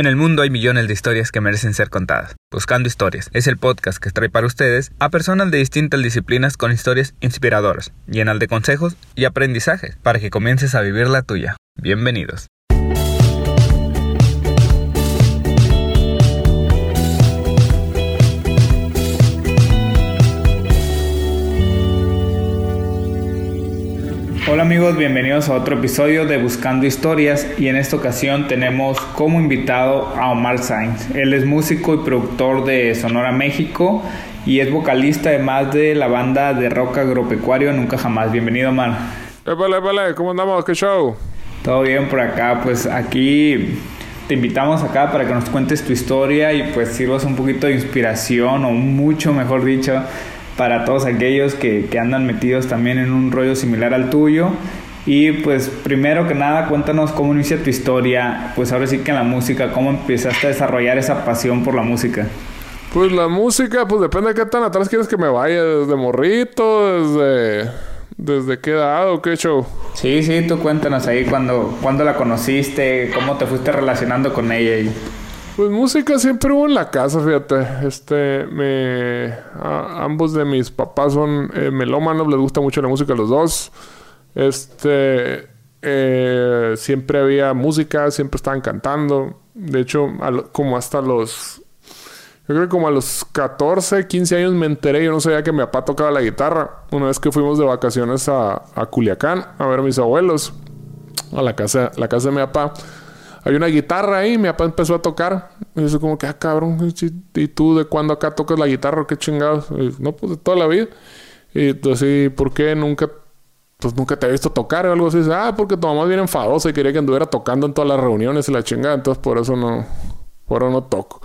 En el mundo hay millones de historias que merecen ser contadas. Buscando Historias es el podcast que trae para ustedes a personas de distintas disciplinas con historias inspiradoras, llenas de consejos y aprendizajes para que comiences a vivir la tuya. Bienvenidos. Hola amigos, bienvenidos a otro episodio de Buscando Historias y en esta ocasión tenemos como invitado a Omar Sainz. Él es músico y productor de Sonora México y es vocalista además de la banda de rock agropecuario Nunca Jamás. Bienvenido Omar. Épale, épale, ¿cómo andamos? ¿Qué show? Todo bien por acá, pues aquí te invitamos acá para que nos cuentes tu historia y pues sirvas un poquito de inspiración o mucho mejor dicho para todos aquellos que, que, andan metidos también en un rollo similar al tuyo. Y pues primero que nada, cuéntanos cómo inicia tu historia, pues ahora sí que en la música, cómo empezaste a desarrollar esa pasión por la música. Pues la música, pues depende de qué tan atrás quieres que me vaya, desde morrito, desde, desde qué edad o qué show. Sí, sí, tú cuéntanos ahí cuando, cuando la conociste, cómo te fuiste relacionando con ella. Y... Pues música siempre hubo en la casa, fíjate. Este, me... ambos de mis papás son eh, melómanos, les gusta mucho la música a los dos. Este... Eh, siempre había música, siempre estaban cantando. De hecho, como hasta los... Yo creo que como a los 14, 15 años me enteré, yo no sabía que mi papá tocaba la guitarra. Una vez que fuimos de vacaciones a, a Culiacán a ver a mis abuelos, a la casa, la casa de mi papá hay una guitarra ahí, mi papá empezó a tocar. Y yo como que, ah, cabrón, ¿y tú de cuándo acá tocas la guitarra? ¿Qué chingados? no, pues de toda la vida. Y entonces, ¿por qué nunca, pues nunca te he visto tocar o algo así? Ah, porque tu mamá es bien enfadosa y quería que anduviera tocando en todas las reuniones y la chingada. Entonces, por eso no, por eso no toco.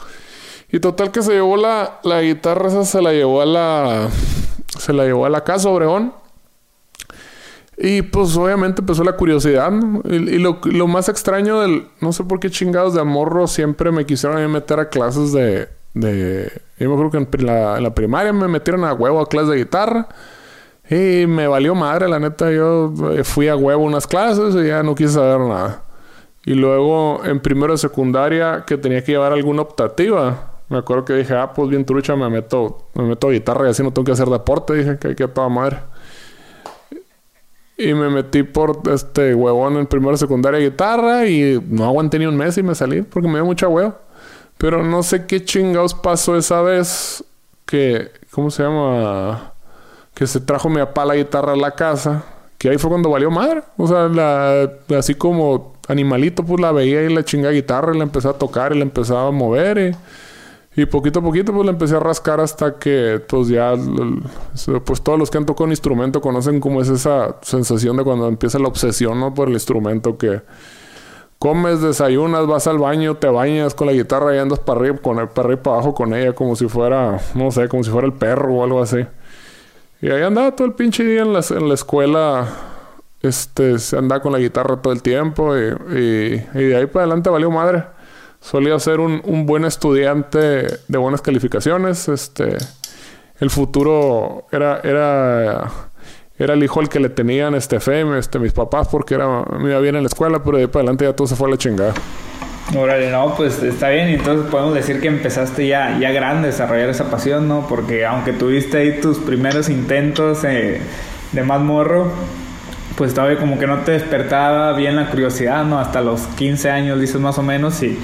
Y total que se llevó la, la guitarra esa, se la llevó a la, se la llevó a la casa Obregón. Y pues obviamente empezó la curiosidad, Y, lo, más extraño del... No sé por qué chingados de amorro siempre me quisieron meter a clases de... de yo me acuerdo que en la, en la, primaria me metieron a huevo a clases de guitarra. Y me valió madre, la neta. Yo eh, fui a huevo unas clases y ya no quise saber nada. Y luego en primero de secundaria que tenía que llevar alguna optativa. Me acuerdo que dije, ah, pues bien trucha, me meto, me meto a guitarra y así no tengo que hacer deporte. Dije que hay que toda madre. Y me metí por este huevón en primera secundaria guitarra y no aguanté ni un mes y me salí porque me dio mucha hueva. Pero no sé qué chingados pasó esa vez que, ¿cómo se llama? Que se trajo mi papá la guitarra a la casa. Que ahí fue cuando valió madre. O sea, la, así como animalito, pues la veía y la chinga guitarra y la empecé a tocar y la empezaba a mover. Y, y poquito a poquito pues le empecé a rascar hasta que pues ya pues todos los que han tocado un instrumento conocen cómo es esa sensación de cuando empieza la obsesión por el instrumento que comes, desayunas, vas al baño, te bañas con la guitarra y andas para arriba, con el, para arriba abajo con ella como si fuera, no sé, como si fuera el perro o algo así. Y ahí andaba todo el pinche día en la, en la escuela, este, andaba con la guitarra todo el tiempo y, y de ahí para adelante valió madre solía ser un, un, buen estudiante de buenas calificaciones. Este, el futuro era, era, era el hijo al que le tenían este este, mis papás, porque era, me iba bien en la escuela, pero de ahí para adelante ya todo se fue a la chingada. Órale, no, pues está bien. Entonces podemos decir que empezaste ya, ya grande a desarrollar esa pasión, ¿no? Porque aunque tuviste ahí tus primeros intentos eh, de más morro, pues todavía como que no te despertaba bien la curiosidad, ¿no? Hasta los 15 años, dices más o menos, y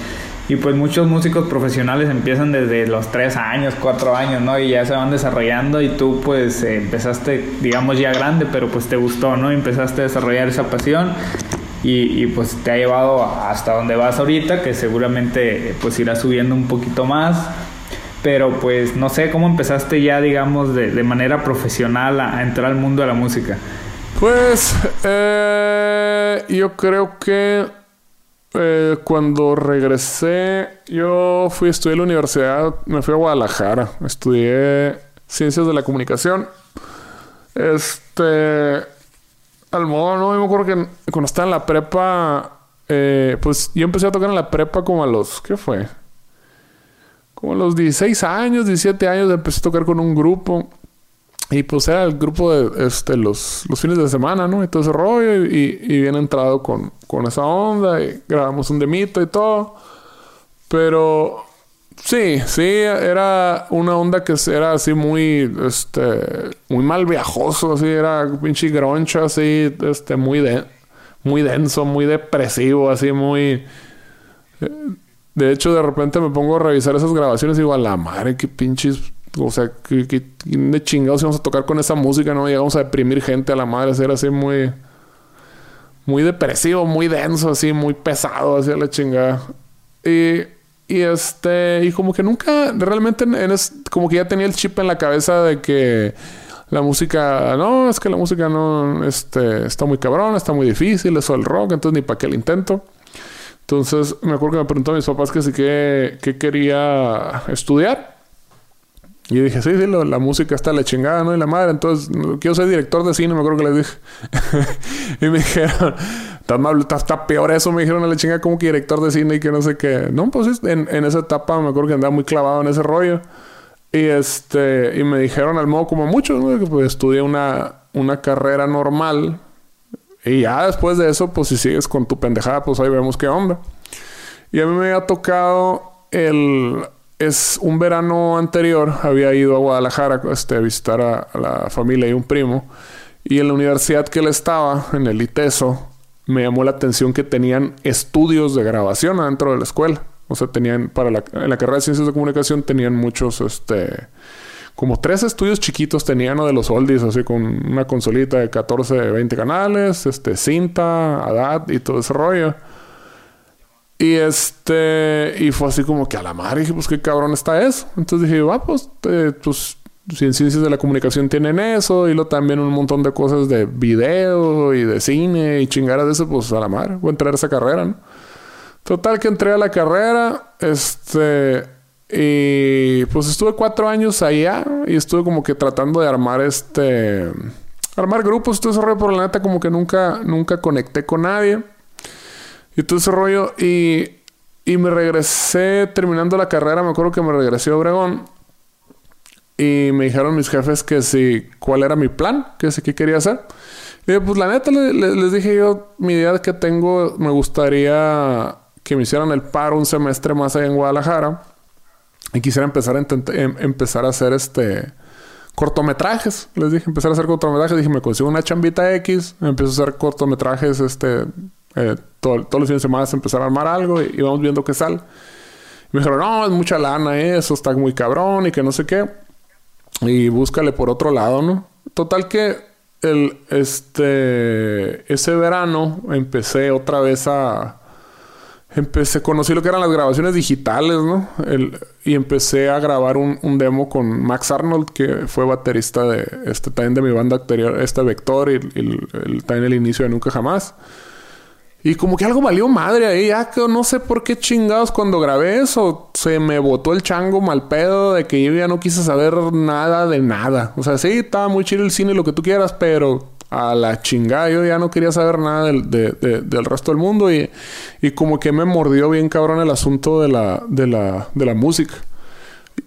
y pues muchos músicos profesionales empiezan desde los 3 años, 4 años, ¿no? Y ya se van desarrollando y tú pues eh, empezaste, digamos, ya grande, pero pues te gustó, ¿no? Y empezaste a desarrollar esa pasión y, pues te ha llevado hasta donde vas ahorita, que seguramente pues irá subiendo un poquito más. Pero pues no sé cómo empezaste ya, digamos, de, manera profesional a, a, entrar al mundo de la música. Pues eh, yo creo que eh, cuando regresé, yo fui a estudiar la universidad, me fui a Guadalajara, estudié ciencias de la comunicación. Este, al modo, no, me acuerdo que cuando estaba en la prepa, eh, pues yo empecé a tocar en la prepa como a los, ¿qué fue? Como a los 16 años, 17 años, empecé a tocar con un grupo. Y pues era el grupo de este, los, los fines de semana, ¿no? Y todo ese rollo. Y, y bien entrado con, con esa onda. Y grabamos un demito y todo. Pero sí, sí, era una onda que era así muy, este, muy mal viajoso, así, era pinche groncha, así, este, muy de, muy denso, muy depresivo, así, muy... Eh, de hecho, de repente me pongo a revisar esas grabaciones y digo, a la madre, qué pinches... O sea, qué de chingados íbamos a tocar con esa música, ¿no? Llegamos a deprimir gente a la madre, era así muy... Muy depresivo, muy denso, así, muy pesado, así a la chingada. Y, y este... Y como que nunca... Realmente en como que ya tenía el chip en la cabeza de que... La música... No, es que la música no... Este... Está muy cabrón, está muy difícil, eso el rock, entonces ni para qué el intento. Entonces, me acuerdo que me preguntó a mis papás que sí que, quería estudiar. Y dije, sí, sí, la música está la chingada, ¿no? Y la madre, entonces, quiero ser director de cine, me acuerdo que les dije. y me dijeron, está, está, peor eso, me dijeron a la chingada como que director de cine y que no sé qué. No, pues en, esa etapa me acuerdo que andaba muy clavado en ese rollo. Y este, y me dijeron al modo como mucho, ¿no? Que pues estudié una, una carrera normal y ya después de eso, pues si sigues con tu pendejada, pues ahí vemos qué onda. Y a mí me había tocado el... Es un verano anterior, había ido a Guadalajara este, a visitar a, la familia y un primo. Y en la universidad que él estaba, en el ITESO, me llamó la atención que tenían estudios de grabación adentro de la escuela. O sea, tenían, para la, en la carrera de ciencias de comunicación, tenían muchos, este, como tres estudios chiquitos tenían ¿no? de los oldies, así con una consolita de 14, 20 canales, este, cinta, ADAT y todo ese rollo. Y este, y fue así como que a la madre dije, pues qué cabrón está eso. Entonces dije, va, pues, eh, pues, si en ciencias de la comunicación tienen eso, y luego también un montón de cosas de video y de cine y chingaras de eso, pues a la madre, voy a entrar a esa carrera, ¿no? Total que entré a la carrera, este, y pues estuve cuatro años allá y estuve como que tratando de armar este. Armar grupos, todo ese rollo, pero la neta como que nunca, nunca conecté con nadie. Y todo ese rollo. Y, y me regresé terminando la carrera, me acuerdo que me regresé a Obregón. Y me dijeron mis jefes que si, cuál era mi plan, que si, qué quería hacer. Y pues la neta les dije yo, mi idea que tengo, me gustaría que me hicieran el paro un semestre más allá en Guadalajara y quisiera empezar a, em, empezar a hacer este cortometrajes. Les dije, empezar a hacer cortometrajes. Dije, me consigo una chambita X, empiezo a hacer cortometrajes, este, eh, todos los fines de semana empezar a armar algo y, vamos viendo qué sale. me dijeron, no, es mucha lana eso, está muy cabrón y que no sé qué. Y búscale por otro lado, ¿no? Total que el, este, ese verano empecé otra vez a, empecé, conocí lo que eran las grabaciones digitales, ¿no? y empecé a grabar un, demo con Max Arnold, que fue baterista de este también de mi banda anterior, este Vector, y, el, también el inicio de Nunca Jamás. Y como que algo valió madre ahí, ya que no sé por qué chingados cuando grabé eso, se me botó el chango mal pedo de que yo ya no quise saber nada de nada. O sea, sí, estaba muy chido el cine lo que tú quieras, pero a la chingada. Yo ya no quería saber nada del, del resto del mundo y, y, como que me mordió bien cabrón el asunto de la, de la, de la música.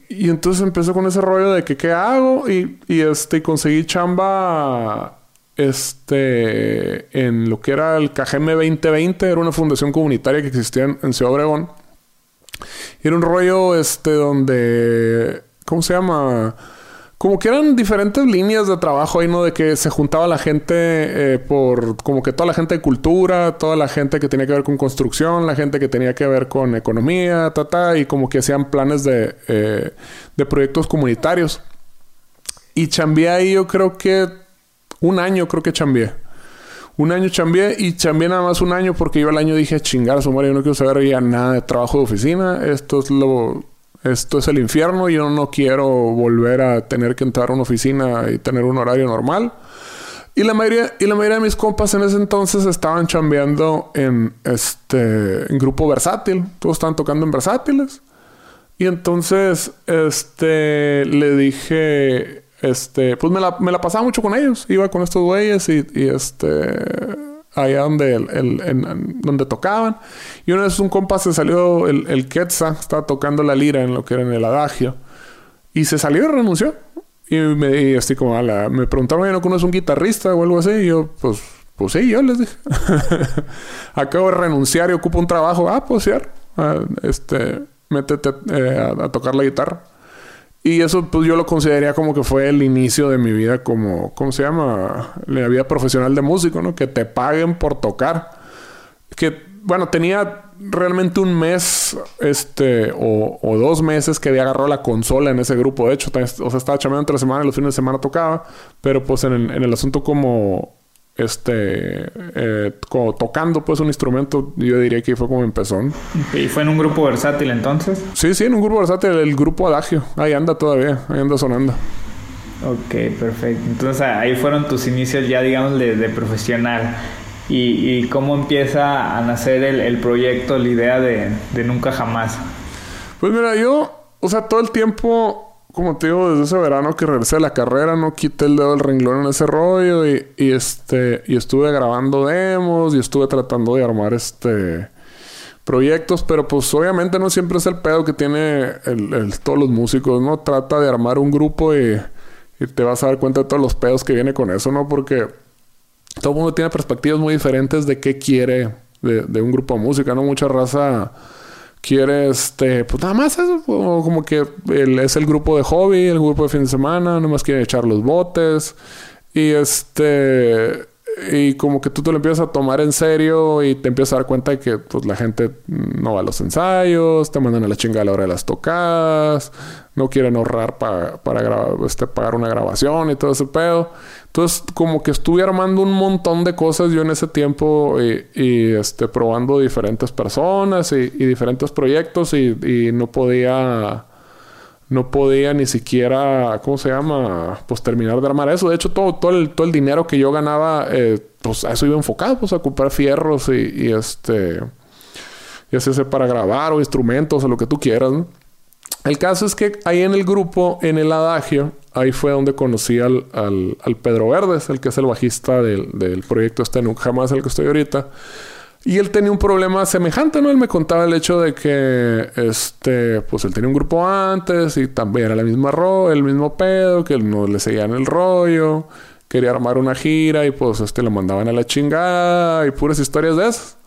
Y entonces empezó con ese rollo de que qué hago y, y este, conseguí chamba este, en lo que era el KGM 2020, era una fundación comunitaria que existía en, en Ciudad Obregón. Era un rollo este donde, ¿cómo se llama? como que eran diferentes líneas de trabajo ahí, ¿no? De que se juntaba la gente eh, por, como que toda la gente de cultura, toda la gente que tenía que ver con construcción, la gente que tenía que ver con economía, ta, ta, y como que hacían planes de, eh, de proyectos comunitarios. Y chambié ahí yo creo que un año creo que chambié. Un año chambié y chambié nada más un año porque yo el año dije, chingar, su madre, yo no quiero saber ya nada de trabajo de oficina. Esto es lo esto es el infierno, yo no quiero volver a tener que entrar a una oficina y tener un horario normal. Y la mayoría, y la mayoría de mis compas en ese entonces estaban chambeando en este en grupo versátil. Todos estaban tocando en versátiles. Y entonces, este, le dije, este, pues me la, me la pasaba mucho con ellos. Iba con estos güeyes y, y este, allá donde, el, donde tocaban. Y una vez un compa se salió, el, el Quetzal, estaba tocando la lira en lo que era en el adagio. Y se salió y renunció. Y me y así como, la, me preguntaron, ¿no conoces un guitarrista o algo así? Y yo, pues, pues sí, yo les dije. Acabo de renunciar y ocupo un trabajo. Ah, pues sí. Ah, este, métete eh, a, tocar la guitarra. Y eso pues yo lo consideraría como que fue el inicio de mi vida como, ¿cómo se llama? La vida profesional de músico, ¿no? Que te paguen por tocar. Que, bueno, tenía realmente un mes, este, o, dos meses que había agarrado la consola en ese grupo. De hecho, o sea, estaba chameando entre semana y los fines de semana tocaba. Pero pues en el asunto como este eh, tocando pues un instrumento yo diría que fue como empezó y fue en un grupo versátil entonces sí sí en un grupo versátil el grupo adagio. Ahí anda todavía ahí anda sonando. Ok perfecto. Entonces ahí fueron tus inicios ya digamos de, profesional. Y, y, cómo empieza a nacer el, el proyecto la idea de, de nunca jamás pues mira yo o sea todo el tiempo como te digo, desde ese verano que regresé a la carrera, no quité el dedo del renglón en ese rollo y, este, y estuve grabando demos y estuve tratando de armar este proyectos, pero pues obviamente no siempre es el pedo que tiene todos los músicos, ¿no? Trata de armar un grupo y, y, te vas a dar cuenta de todos los pedos que viene con eso, ¿no? Porque todo el mundo tiene perspectivas muy diferentes de qué quiere de, de un grupo de música, ¿no? Mucha raza quiere, este, pues nada más eso, como que es el grupo de hobby, el grupo de fin de semana, más quiere echar los botes. Y este y como que tú te lo empiezas a tomar en serio y te empiezas a dar cuenta de que pues la gente no va a los ensayos, te mandan a la chingada a la hora de las tocadas, no quieren ahorrar para, para este, pagar una grabación y todo ese pedo. Entonces, como que estuve armando un montón de cosas yo en ese tiempo y, este, probando diferentes personas y, diferentes proyectos y, no podía... No podía ni siquiera, ¿cómo se llama? Pues terminar de armar eso. De hecho, todo, todo, el, todo el dinero que yo ganaba, eh, pues a eso iba enfocado, pues a comprar fierros y, este... Y así para grabar o instrumentos o lo que tú quieras. El caso es que ahí en el grupo, en el adagio, ahí fue donde conocí al, al, Pedro Verdes, el que es el bajista del, del proyecto este Nunca Jamás, el que estoy ahorita. Y él tenía un problema semejante, ¿no? Él me contaba el hecho de que, este, pues él tenía un grupo antes y también era la misma ro el mismo pedo, que no le seguían el rollo, quería armar una gira y pues este lo mandaban a la chingada y puras historias de esas.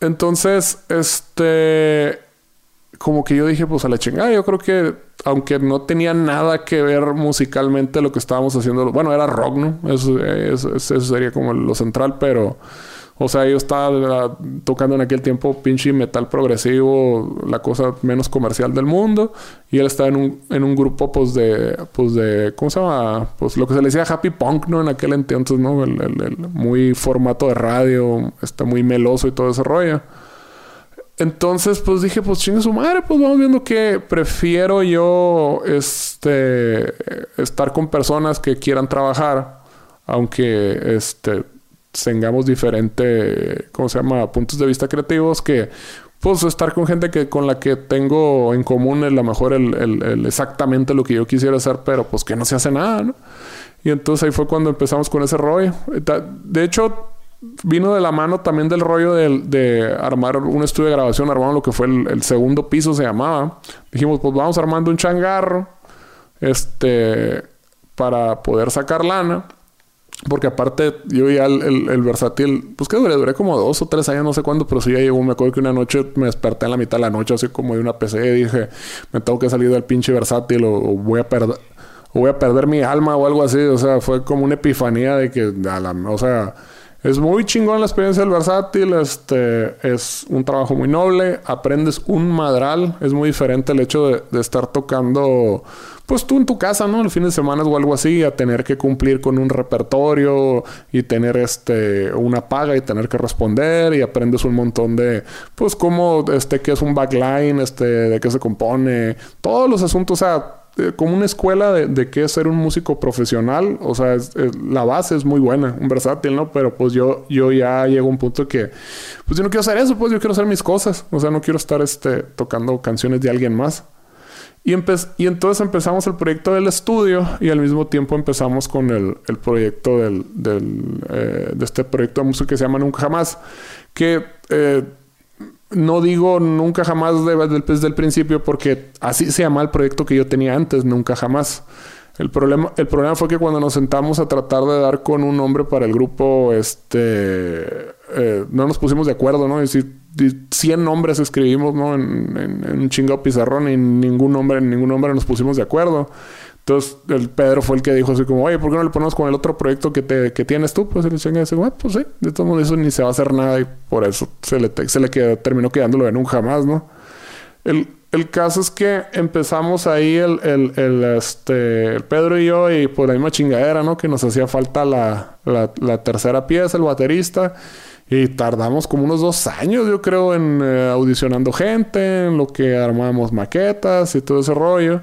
entonces, este, como que yo dije, pues a la chingada, yo creo que aunque no tenía nada que ver musicalmente lo que estábamos haciendo, bueno, era rock, ¿no? Eso, eso, sería como lo central, pero, o sea, yo estaba tocando en aquel tiempo pinche metal progresivo, la cosa menos comercial del mundo, y él estaba en un, en un grupo, pues, de, pues, de, ¿cómo se llama? Pues lo que se le decía happy punk, ¿no? En aquel entonces, ¿no? El, muy formato de radio, está muy meloso y todo ese rollo. Entonces, pues dije, pues chingue su madre, pues vamos viendo que prefiero yo este estar con personas que quieran trabajar, aunque este tengamos diferentes, ¿cómo se llama? puntos de vista creativos que pues estar con gente que con la que tengo en común a lo mejor el, exactamente lo que yo quisiera hacer, pero pues que no se hace nada, ¿no? Y entonces ahí fue cuando empezamos con ese rollo. De hecho, vino de la mano también del rollo de, armar un estudio de grabación, armando lo que fue el, segundo piso, se llamaba. Dijimos, pues vamos armando un changarro, este, para poder sacar lana. Porque aparte, yo ya el, versátil, pues que duré, duré como dos o tres años, no sé cuándo, pero sí ya llegó. Me acuerdo que una noche me desperté en la mitad de la noche, así como de una PC, y dije, me tengo que salir del pinche versátil o, voy a perder. Voy a perder mi alma o algo así. O sea, fue como una epifanía de que, o sea, es muy chingón la experiencia del versátil, este, es un trabajo muy noble, aprendes un madral, es muy diferente el hecho de, estar tocando, pues tú en tu casa, ¿no? El fin de semana o algo así, a tener que cumplir con un repertorio y tener este, una paga y tener que responder y aprendes un montón de, pues cómo, este, qué es un backline, este, de qué se compone, todos los asuntos, o sea, este, como una escuela de, qué es ser un músico profesional. O sea, la base es muy buena, un versátil, ¿no? Pero pues yo, yo ya llego a un punto que, pues yo no quiero hacer eso, pues yo quiero hacer mis cosas. O sea, no quiero estar este, tocando canciones de alguien más. Y, entonces empezamos el proyecto del estudio y al mismo tiempo empezamos con el, proyecto del, eh, de este proyecto de música que se llama Nunca Jamás, que eh, no digo nunca jamás desde el principio porque así se llama el proyecto que yo tenía antes, nunca jamás. El problema, el problema fue que cuando nos sentamos a tratar de dar con un nombre para el grupo, este, eh, no nos pusimos de acuerdo, ¿no? Es decir, 100 nombres escribimos, ¿no? En, en, un chingado pizarrón y ningún nombre, en ningún nombre nos pusimos de acuerdo. Entonces, el Pedro fue el que dijo así como, oye, ¿por qué no le ponemos con el otro proyecto que, te, que tienes tú? Pues el chingue dice, bueno, pues sí, de todos modos eso ni se va a hacer nada y por eso se le, se le quedó, terminó quedándolo en un jamás, ¿no? El, el caso es que empezamos ahí el, el, este, Pedro y yo y por la misma chingadera, ¿no? Que nos hacía falta la, la, la tercera pieza, el baterista. Y tardamos como unos dos años, yo creo, en eh, audicionando gente, en lo que armamos maquetas y todo ese rollo.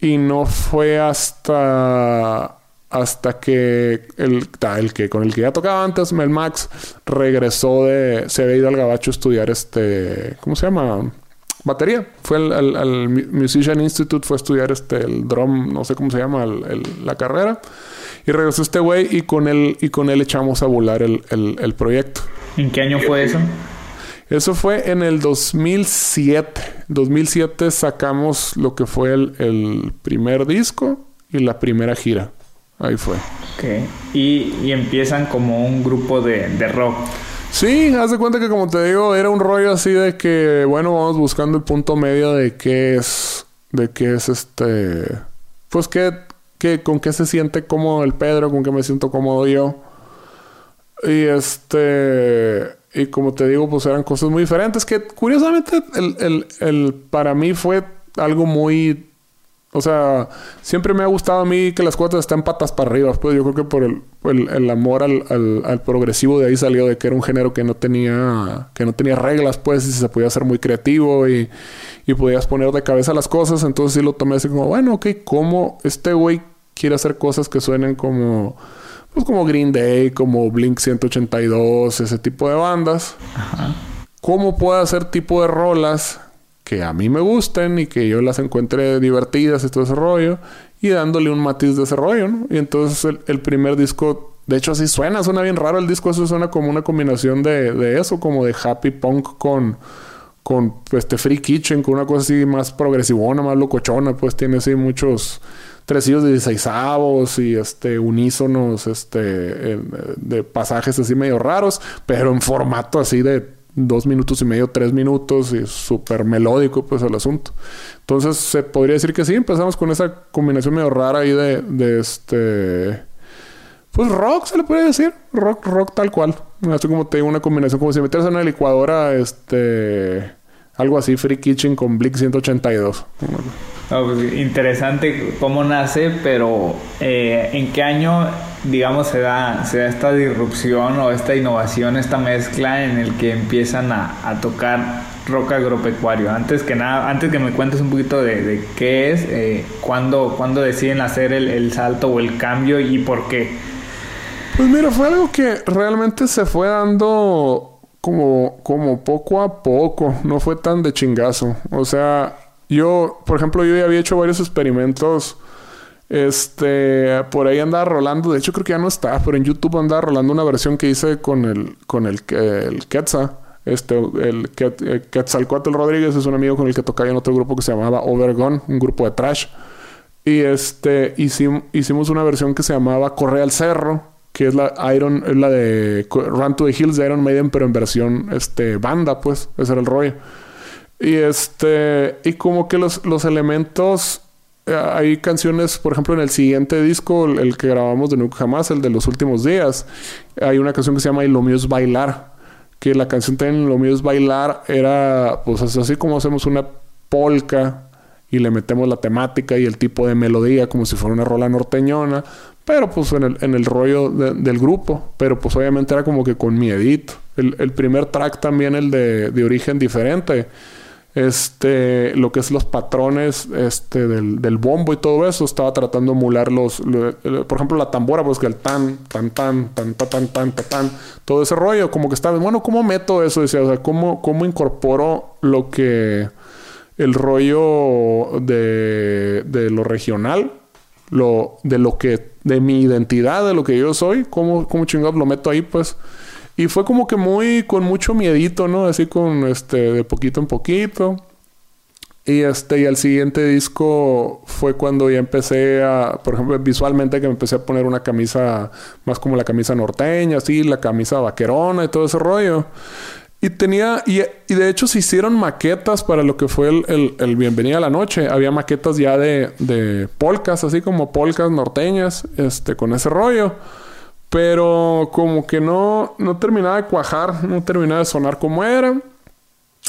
Y no fue hasta hasta que el, el que con el que ya tocaba antes, Mel Max, regresó de. se había ido al gabacho a estudiar este. ¿Cómo se llama? Batería. Fue al, Musician Institute, fue a estudiar este el drum, no sé cómo se llama, la carrera. Y regresó este güey y con él, y con él echamos a volar el, el proyecto. ¿En qué año fue eso? Eso fue en el 2007. 2007 sacamos lo que fue el, primer disco y la primera gira. Ahí fue. Ok. Y, empiezan como un grupo de, rock. Sí, haz de cuenta que como te digo, era un rollo así de que, bueno, vamos buscando el punto medio de qué es, de qué es este, pues qué, qué, con qué se siente cómodo el Pedro, con qué me siento cómodo yo. Y este, y como te digo, pues eran cosas muy diferentes que curiosamente el, el, el, para mí fue algo muy... O sea, siempre me ha gustado a mí que las cosas estén patas para arriba. Pues yo creo que por el, el, amor al, al, al, progresivo de ahí salió de que era un género que no tenía, que no tenía reglas, pues, y se podía ser muy creativo y, y podías poner de cabeza las cosas. Entonces sí lo tomé así como, bueno, ok, ¿cómo este güey quiere hacer cosas que suenen como pues como Green Day, como Blink 182, ese tipo de bandas. Ajá. ¿Cómo puedo hacer tipo de rolas que a mí me gusten y que yo las encuentre divertidas y todo ese rollo? Y dándole un matiz de ese rollo, ¿no? Y entonces el, primer disco, de hecho así suena, suena bien raro el disco, eso suena como una combinación de, eso, como de happy punk con con este Free Kitchen, con una cosa así más progresivona, más locochona, pues tiene así muchos tresillos de 16 avos y este unísonos este de pasajes así medio raros, pero en formato así de dos minutos y medio, tres minutos y súper melódico pues el asunto. Entonces se podría decir que sí, empezamos con esa combinación medio rara ahí de, este... Pues rock se le puede decir, rock, rock tal cual. Así como te digo, una combinación como si metieras en una licuadora, este... Algo así, Free Kitchen con Blink 182. Pues, interesante cómo nace, pero eh, ¿en qué año, digamos, se da, se da esta disrupción o esta innovación, esta mezcla en el que empiezan a, tocar rock agropecuario? Antes que nada, antes que me cuentes un poquito de, qué es, eh, ¿cuándo, deciden hacer el, el salto o el cambio y por qué? Pues mira, fue algo que realmente se fue dando como, como poco a poco, no fue tan de chingazo. O sea, yo, por ejemplo, yo ya había hecho varios experimentos. Este, por ahí andaba rolando, de hecho creo que ya no está, pero en YouTube andaba rolando una versión que hice con el, con el, el Quetzal. Este, el, el Quetzalcoatl Rodríguez es un amigo con el que tocaba en otro grupo que se llamaba Overgone, un grupo de trash. Y este, hicimos, hicimos una versión que se llamaba Corre al Cerro, que es la Iron, es la de Run to the Hills de Iron Maiden, pero en versión este, banda, pues, ese era el rollo. Y este, y como que los, los elementos, eh, hay canciones, por ejemplo, en el siguiente disco, el, que grabamos de Nunca Jamás, el de los últimos días, hay una canción que se llama Y lo mío es bailar, que la canción también Lo mío es bailar era, pues así como hacemos una polka y le metemos la temática y el tipo de melodía como si fuera una rola norteñona, pero pues en el, en el rollo del grupo, pero pues obviamente era como que con miedito. El, el primer track también, el de, de origen diferente, este, lo que es los patrones este, del, del, bombo y todo eso, estaba tratando de emular los, por ejemplo, la tambora, pues que el tan, tan, tan, tan, tan, tan, tan, tan, todo ese rollo, como que estaba, bueno, ¿cómo meto eso? Decía, o sea, ¿cómo, cómo incorporo lo que, el rollo de, de lo regional, lo, de lo que, de mi identidad, de lo que yo soy, cómo, cómo chingados lo meto ahí, pues y fue como que muy, con mucho miedito, ¿no? Así con, este, de poquito en poquito. Y este, y el siguiente disco fue cuando ya empecé a, por ejemplo, visualmente que me empecé a poner una camisa más como la camisa norteña, así, la camisa vaquerona y todo ese rollo. Y tenía, y, de hecho se hicieron maquetas para lo que fue el, el, Bienvenida a la Noche. Había maquetas ya de, de polcas, así como polcas norteñas, este, con ese rollo. Pero como que no, no terminaba de cuajar, no terminaba de sonar como era.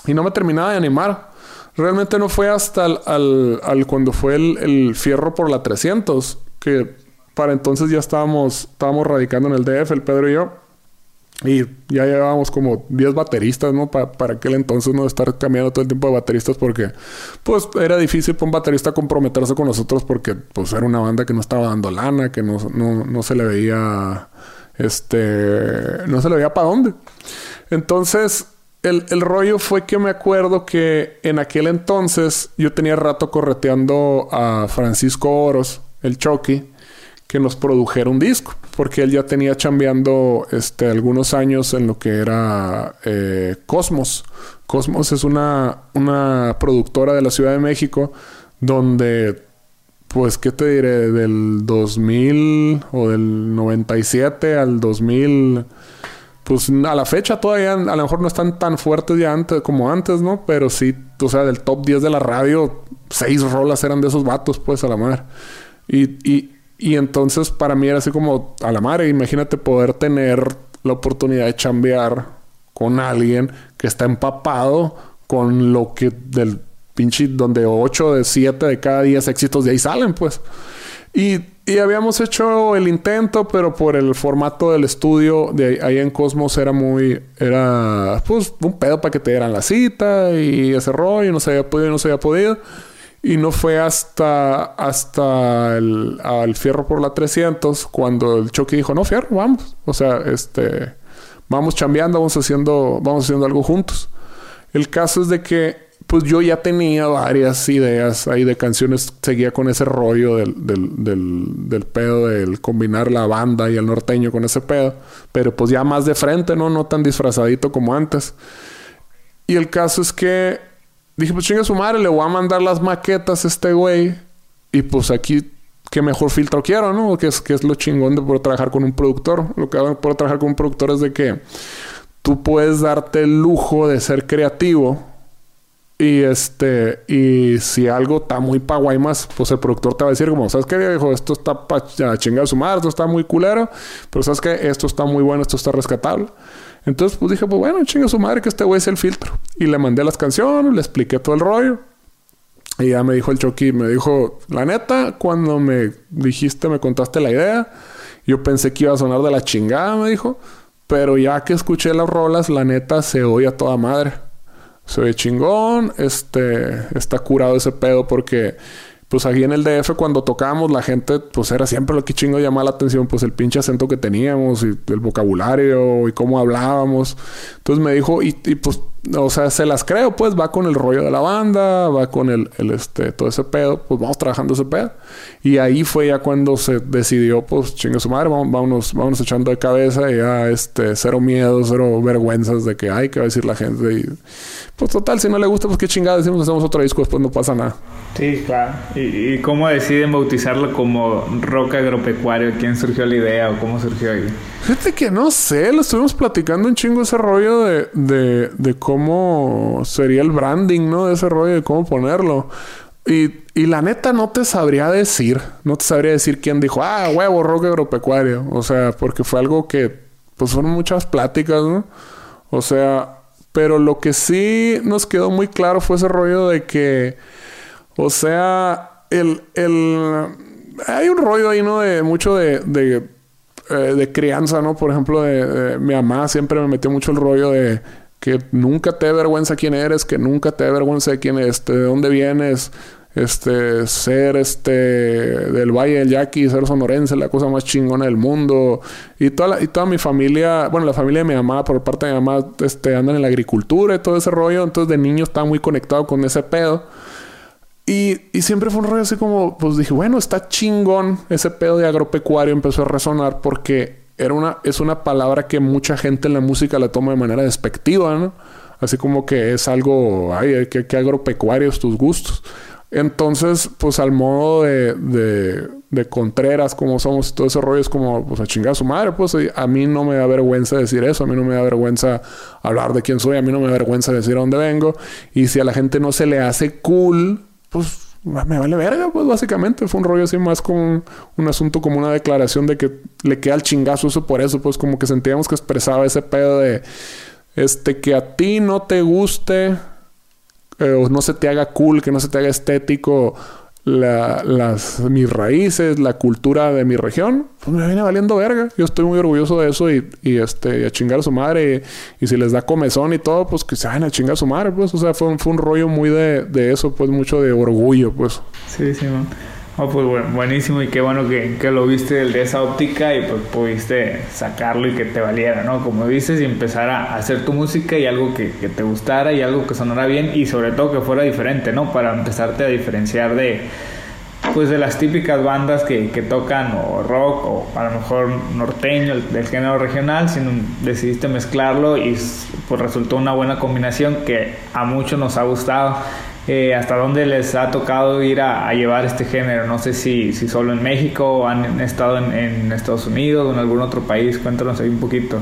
Y no me terminaba de animar. Realmente no fue hasta al, al, cuando fue el, el, fierro por la 300, que para entonces ya estábamos, estábamos radicando en el DF, el Pedro y yo. Y ya llevábamos como 10 bateristas, ¿no? para aquel entonces no estar cambiando todo el tiempo de bateristas porque pues era difícil para un baterista comprometerse con nosotros porque pues era una banda que no estaba dando lana, que no, no, no se le veía este no se le veía para dónde. Entonces el, el, rollo fue que me acuerdo que en aquel entonces yo tenía rato correteando a Francisco Oros, el Chucky que nos produjera un disco, porque él ya tenía chambeando este, algunos años en lo que era eh, Cosmos. Cosmos es una, una productora de la Ciudad de México donde, pues, ¿qué te diré? Del 2000 o del 97 al 2000 pues a la fecha todavía a lo mejor no están tan fuertes ya antes como antes, ¿no? Pero sí, o sea, del top 10 de la radio, seis rolas eran de esos vatos, pues, a la madre. Y, y, y entonces para mí era así como a la madre, imagínate poder tener la oportunidad de chambear con alguien que está empapado con lo que del pinche donde 8 de 7 de cada 10 éxitos de ahí salen, pues. Y, y, habíamos hecho el intento, pero por el formato del estudio de ahí, en Cosmos era muy, era pues un pedo para que te dieran la cita y ese rollo, no se había podido, no se había podido. Y no fue hasta, hasta el al fierro por la 300 cuando el Chucky dijo, no, fierro, vamos. O sea, este, vamos chambeando, vamos haciendo, vamos haciendo algo juntos. El caso es de que, pues yo ya tenía varias ideas ahí de canciones, seguía con ese rollo del, del, del, del pedo, del combinar la banda y el norteño con ese pedo. Pero pues ya más de frente, ¿no? No tan disfrazadito como antes. Y el caso es que dije, pues chinga su madre, le voy a mandar las maquetas a este güey. Y pues aquí, qué mejor filtro quiero, ¿no? Que es, que es lo chingón de poder trabajar con un productor. Lo que poder trabajar con un productor es de que tú puedes darte el lujo de ser creativo. Y este, y si algo está muy pa' más, pues el productor te va a decir como, ¿sabes qué viejo? Esto está pa' chingar su madre, esto está muy culero, pero ¿sabes qué? Esto está muy bueno, esto está rescatable. Entonces, pues dije, pues bueno, chinga su madre que este güey es el filtro. Y le mandé las canciones, le expliqué todo el rollo. Y ya me dijo el Chucky, me dijo, la neta, cuando me dijiste, me contaste la idea, yo pensé que iba a sonar de la chingada, me dijo. Pero ya que escuché las rolas, la neta se oye a toda madre. Se oye chingón, este, está curado ese pedo porque pues aquí en el DF cuando tocábamos la gente pues era siempre lo que chingo llamaba la atención pues el pinche acento que teníamos y el vocabulario y cómo hablábamos entonces me dijo y, y pues o sea, se las creo, pues va con el rollo de la banda, va con el, el, este, todo ese pedo, pues vamos trabajando ese pedo. Y ahí fue ya cuando se decidió, pues chingue su madre, vamos, vámonos, vámonos echando de cabeza y ya, este, cero miedo, cero vergüenzas de que, hay que va a decir la gente. Pues total, si no le gusta, pues qué chingada decimos, hacemos otro disco, después no pasa nada. Sí, claro. ¿Y, y cómo deciden bautizarlo como rock agropecuario? ¿Quién surgió la idea o cómo surgió ahí? Fíjate que no sé, lo estuvimos platicando un chingo ese rollo de, de, de cómo sería el branding, ¿no? De ese rollo de cómo ponerlo. Y, y, la neta no te sabría decir, no te sabría decir quién dijo, ah, huevo, rock agropecuario. O sea, porque fue algo que, pues fueron muchas pláticas, ¿no? O sea, pero lo que sí nos quedó muy claro fue ese rollo de que, o sea, el, el, hay un rollo ahí, ¿no? De mucho de, de eh, de crianza, ¿no? Por ejemplo, de, mi mamá siempre me metió mucho el rollo de que nunca te dé vergüenza quién eres, que nunca te dé vergüenza de quién este, de dónde vienes, este, ser este del Valle del Yaqui, ser sonorense, la cosa más chingona del mundo. Y toda, y toda mi familia, bueno, la familia de mi mamá, por parte de mi mamá, este, andan en la agricultura y todo ese rollo. Entonces de niño estaba muy conectado con ese pedo. Y, y, siempre fue un rollo así como, pues dije, bueno, está chingón. Ese pedo de agropecuario empezó a resonar porque era una, es una palabra que mucha gente en la música la toma de manera despectiva, ¿no? Así como que es algo, ay, que, que agropecuarios tus gustos. Entonces, pues al modo de, de, Contreras, como somos, todo ese rollo es como, pues a chingar a su madre, pues a mí no me da vergüenza decir eso, a mí no me da vergüenza hablar de quién soy, a mí no me da vergüenza decir a dónde vengo. Y si a la gente no se le hace cool, pues me vale verga, pues básicamente fue un rollo así más como un, asunto como una declaración de que le queda el chingazo eso por eso, pues como que sentíamos que expresaba ese pedo de este que a ti no te guste eh, o no se te haga cool, que no se te haga estético la, las, mis raíces, la cultura de mi región, pues me viene valiendo verga. Yo estoy muy orgulloso de eso y, y este, a chingar a su madre. Y, si les da comezón y todo, pues que se vayan a chingar a su madre, pues. O sea, fue, un, fue un rollo muy de, de eso, pues mucho de orgullo, pues. Sí, sí, man. Oh, pues bueno, buenísimo y qué bueno que, que, lo viste de esa óptica y pues pudiste sacarlo y que te valiera, ¿no? Como dices, y empezar a hacer tu música y algo que, que, te gustara y algo que sonara bien y sobre todo que fuera diferente, ¿no? Para empezarte a diferenciar de, pues de las típicas bandas que, que tocan o rock o a lo mejor norteño, del género regional, sino decidiste mezclarlo y pues resultó una buena combinación que a muchos nos ha gustado eh, hasta dónde les ha tocado ir a, llevar este género. No sé si, solo en México o han estado en, Estados Unidos o en algún otro país. Cuéntanos ahí un poquito.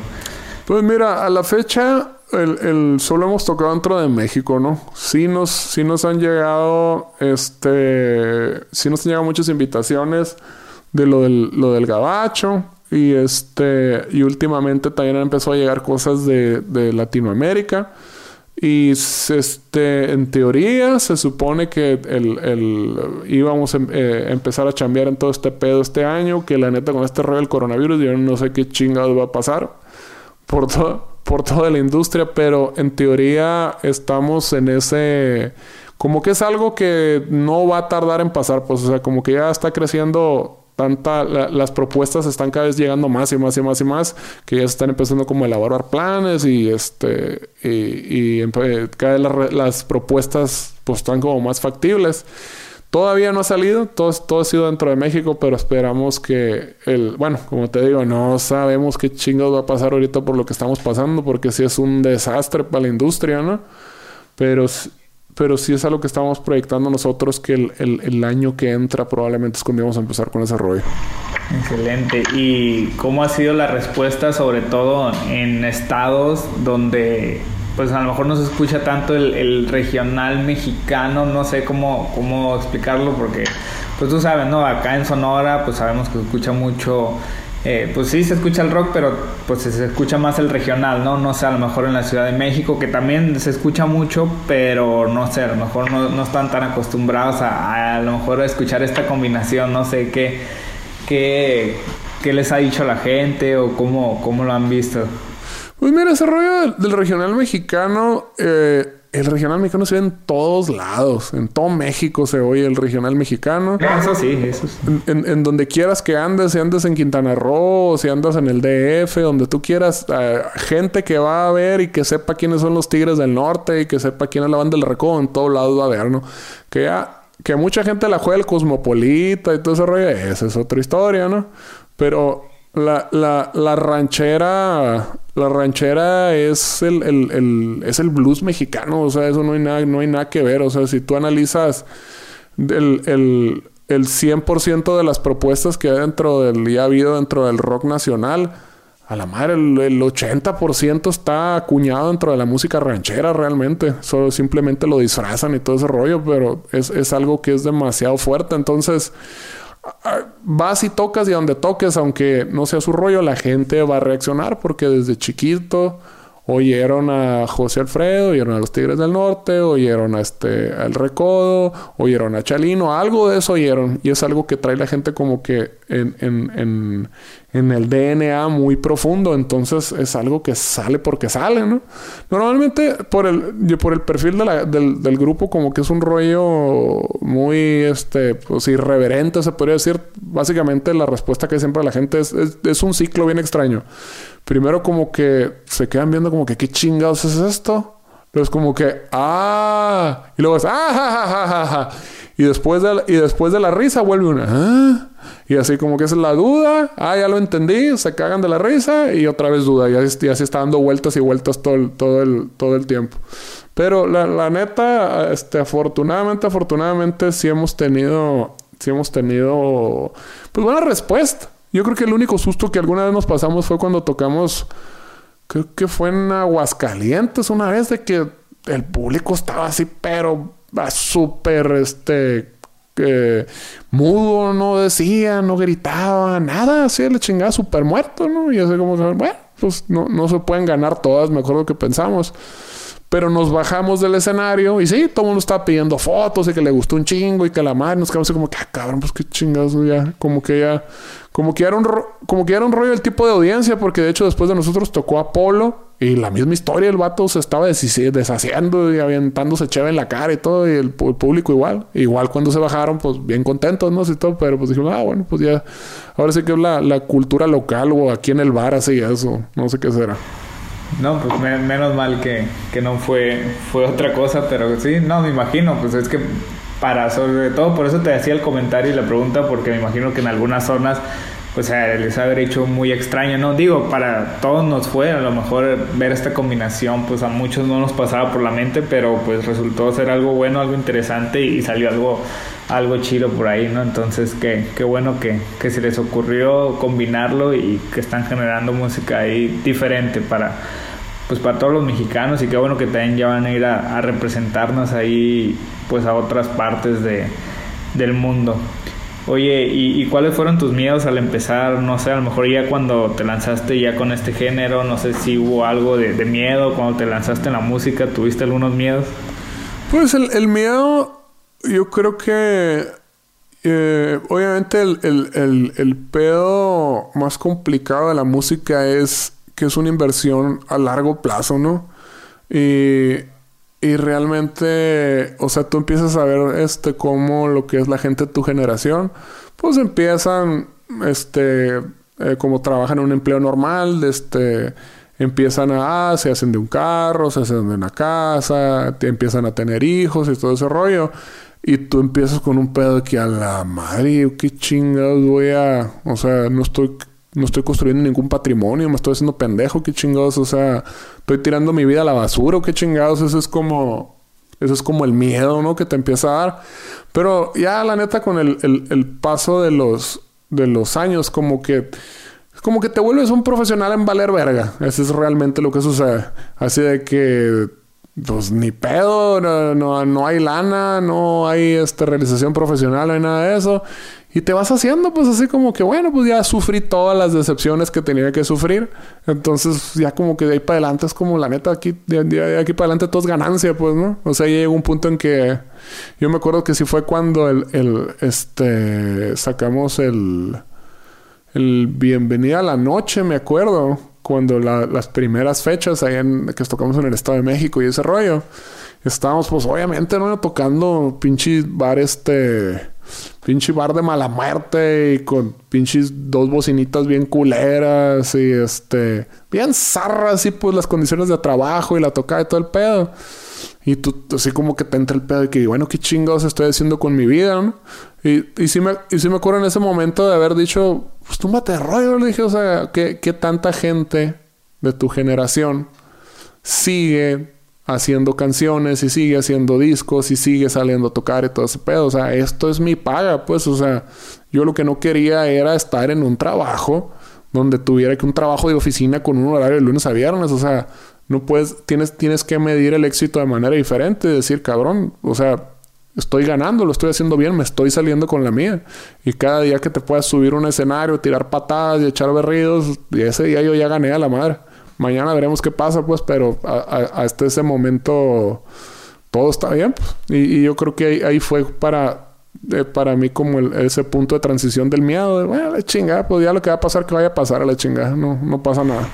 Pues mira, a la fecha el, solo hemos tocado dentro de México, ¿no? Sí nos, sí nos han llegado, este, sí nos han llegado muchas invitaciones de lo del, lo del gabacho. Y este, y últimamente también empezado a llegar cosas de Latinoamérica. Y este, en teoría se supone que el, el íbamos a em, eh, empezar a chambear en todo este pedo este año, que la neta con este rollo del coronavirus yo no sé qué chingados va a pasar por, por toda la industria, pero en teoría estamos en ese... Como que es algo que no va a tardar en pasar, pues o sea, como que ya está creciendo tanta, las propuestas están cada vez llegando más y más y más y más, que ya están empezando como a elaborar planes y este y, y cada vez las propuestas pues están como más factibles. Todavía no ha salido, todo, todo ha sido dentro de México, pero esperamos que el, bueno, como te digo, no sabemos qué chingados va a pasar ahorita por lo que estamos pasando, porque sí es un desastre para la industria, ¿no? Pero pero sí es algo que estamos proyectando nosotros que el, el, año que entra probablemente es cuando vamos a empezar con ese rollo. Excelente. ¿Y cómo ha sido la respuesta, sobre todo en estados donde pues a lo mejor no se escucha tanto el, el regional mexicano? No sé cómo, cómo explicarlo porque pues tú sabes, ¿no? Acá en Sonora pues sabemos que se escucha mucho eh, pues sí se escucha el rock, pero pues se escucha más el regional, ¿no? No sé, a lo mejor en la Ciudad de México, que también se escucha mucho, pero no sé, a lo mejor no, están tan acostumbrados a, a, lo mejor a escuchar esta combinación, no sé qué, qué, qué les ha dicho la gente o cómo, cómo lo han visto. Pues mira, ese rollo del, regional mexicano, eh, el regional mexicano se ve en todos lados. En todo México se oye el regional mexicano. Eso sí, eso sí. En, donde quieras que andes, si andas en Quintana Roo, si andas en el DF, donde tú quieras, eh, gente que va a ver y que sepa quiénes son los Tigres del Norte y que sepa quién es la banda del Recodo, en todos lados va a ver, ¿no? Que ya, que mucha gente la juega el Cosmopolita y todo ese rollo, esa es otra historia, ¿no? Pero la, la, la ranchera la ranchera es el, el, el, es el blues mexicano, o sea, eso no hay nada, no hay nada que ver. O sea, si tú analizas el, el, el 100% de las propuestas que hay dentro del, ha habido dentro del rock nacional, a la madre, el, el 80% está acuñado dentro de la música ranchera realmente. Solo simplemente lo disfrazan y todo ese rollo, pero es, es algo que es demasiado fuerte. Entonces, vas y tocas y donde toques, aunque no sea su rollo, la gente va a reaccionar porque desde chiquito oyeron a José Alfredo, oyeron a los Tigres del Norte, oyeron a este al Recodo, oyeron a Chalino, algo de eso oyeron y es algo que trae la gente como que en, en, en, en el DNA muy profundo, entonces es algo que sale porque sale, ¿no? Normalmente por el, por el perfil del, del, grupo como que es un rollo muy, este, pues irreverente, se podría decir, básicamente la respuesta que siempre la gente es, es, un ciclo bien extraño. Primero como que se quedan viendo como que qué chingados es esto. Luego es como que, ah, y luego es, ah, ja, ja, ja, ja. Y después de y después de la risa vuelve una... ¿ah? Y así como que es la duda. Ah, ya lo entendí. Se cagan de la risa. Y otra vez duda. Ya, ya se está dando vueltas y vueltas todo el, todo el, todo el tiempo. Pero la, la neta, este, afortunadamente, afortunadamente, sí hemos tenido... Sí hemos tenido... Pues buena respuesta. Yo creo que el único susto que alguna vez nos pasamos fue cuando tocamos... Creo que fue en Aguascalientes una vez de que el público estaba así, pero súper, este, mudo, no decía, no gritaba, nada, así le chingaba súper muerto, ¿no? Y así como, bueno, pues no, no se pueden ganar todas, mejor lo que pensamos. Pero nos bajamos del escenario y sí, todo el mundo estaba pidiendo fotos y que le gustó un chingo y que la madre nos quedamos así como que, ah, cabrón, pues qué chingados, ya, como que ya, como que era un, como que era un rollo el tipo de audiencia, porque de hecho después de nosotros tocó Apolo y la misma historia, el vato se estaba deshaciendo y aventándose cheve en la cara y todo, y el, público igual. Igual cuando se bajaron, pues bien contentos, ¿no? Todo, pero pues dijimos, ah, bueno, pues ya, ahora sí que es la, la cultura local o aquí en el bar así eso, no sé qué será. No, pues menos mal que, que, no fue, fue otra cosa, pero sí, no, me imagino, pues es que para, sobre todo, por eso te hacía el comentario y la pregunta, porque me imagino que en algunas zonas pues les haber hecho muy extraño, ¿no? Digo, para todos nos fue, a lo mejor ver esta combinación, pues a muchos no nos pasaba por la mente, pero pues resultó ser algo bueno, algo interesante y salió algo, algo chido por ahí, ¿no? Entonces, qué, qué bueno que, que se les ocurrió combinarlo y que están generando música ahí diferente para pues para todos los mexicanos y qué bueno que también ya van a ir a, representarnos ahí pues a otras partes de, del mundo. Oye, ¿y, cuáles fueron tus miedos al empezar? No sé, a lo mejor ya cuando te lanzaste ya con este género, no sé si hubo algo de, miedo cuando te lanzaste en la música, ¿tuviste algunos miedos? Pues el, miedo, yo creo que eh, obviamente el, el, el, pedo más complicado de la música es que es una inversión a largo plazo, ¿no? Y, y realmente, o sea, tú empiezas a ver este cómo lo que es la gente de tu generación, pues empiezan, este, eh, como trabajan en un empleo normal, este, empiezan a, ah, se hacen de un carro, se hacen de una casa, te empiezan a tener hijos y todo ese rollo. Y tú empiezas con un pedo que a la madre, qué chingados voy a, o sea, no estoy no estoy construyendo ningún patrimonio, me estoy haciendo pendejo, qué chingados, o sea, estoy tirando mi vida a la basura, qué chingados, eso es como, eso es como el miedo, ¿no? Que te empieza a dar. Pero ya la neta con el, el, paso de los, de los años, como que, como que te vuelves un profesional en valer verga. Eso es realmente lo que sucede. Así de que pues ni pedo, no, no, no, hay lana, no hay este, realización profesional, no hay nada de eso. Y te vas haciendo, pues así como que, bueno, pues ya sufrí todas las decepciones que tenía que sufrir. Entonces, ya como que de ahí para adelante es como la neta, aquí, de, aquí para adelante todo es ganancia, pues, ¿no? O sea, ya llegó un punto en que yo me acuerdo que sí fue cuando el, este, sacamos el, el Bienvenida a la Noche, me acuerdo, cuando las primeras fechas ahí en, que tocamos en el Estado de México y ese rollo. Estábamos, pues, obviamente, ¿no? Tocando pinche bar este pinche bar de mala muerte y con pinches dos bocinitas bien culeras y este, bien zarras y pues las condiciones de trabajo y la tocada y todo el pedo. Y tú, así como que te entra el pedo de que, bueno, qué chingados estoy haciendo con mi vida, ¿no? Y, y, sí, me, y sí me acuerdo en ese momento de haber dicho, pues tú mate rollo, le dije, o sea, ¿qué, ¿qué tanta gente de tu generación sigue haciendo canciones y sigue haciendo discos y sigue saliendo a tocar y todo ese pedo. O sea, esto es mi paga, pues. O sea, yo lo que no quería era estar en un trabajo donde tuviera que un trabajo de oficina con un horario de lunes a viernes. O sea, no puedes, tienes, tienes que medir el éxito de manera diferente. Decir, cabrón, o sea, estoy ganando, lo estoy haciendo bien, me estoy saliendo con la mía. Y cada día que te puedas subir un escenario, tirar patadas y echar berridos, ese día yo ya gané a la madre mañana veremos qué pasa, pues, pero hasta ese momento todo está bien. Pues. Y, yo creo que ahí, fue para, eh, para mí como ese punto de transición del miedo. De, bueno, la chingada, pues ya lo que va a pasar, que vaya a pasar a la chingada. No, no pasa nada.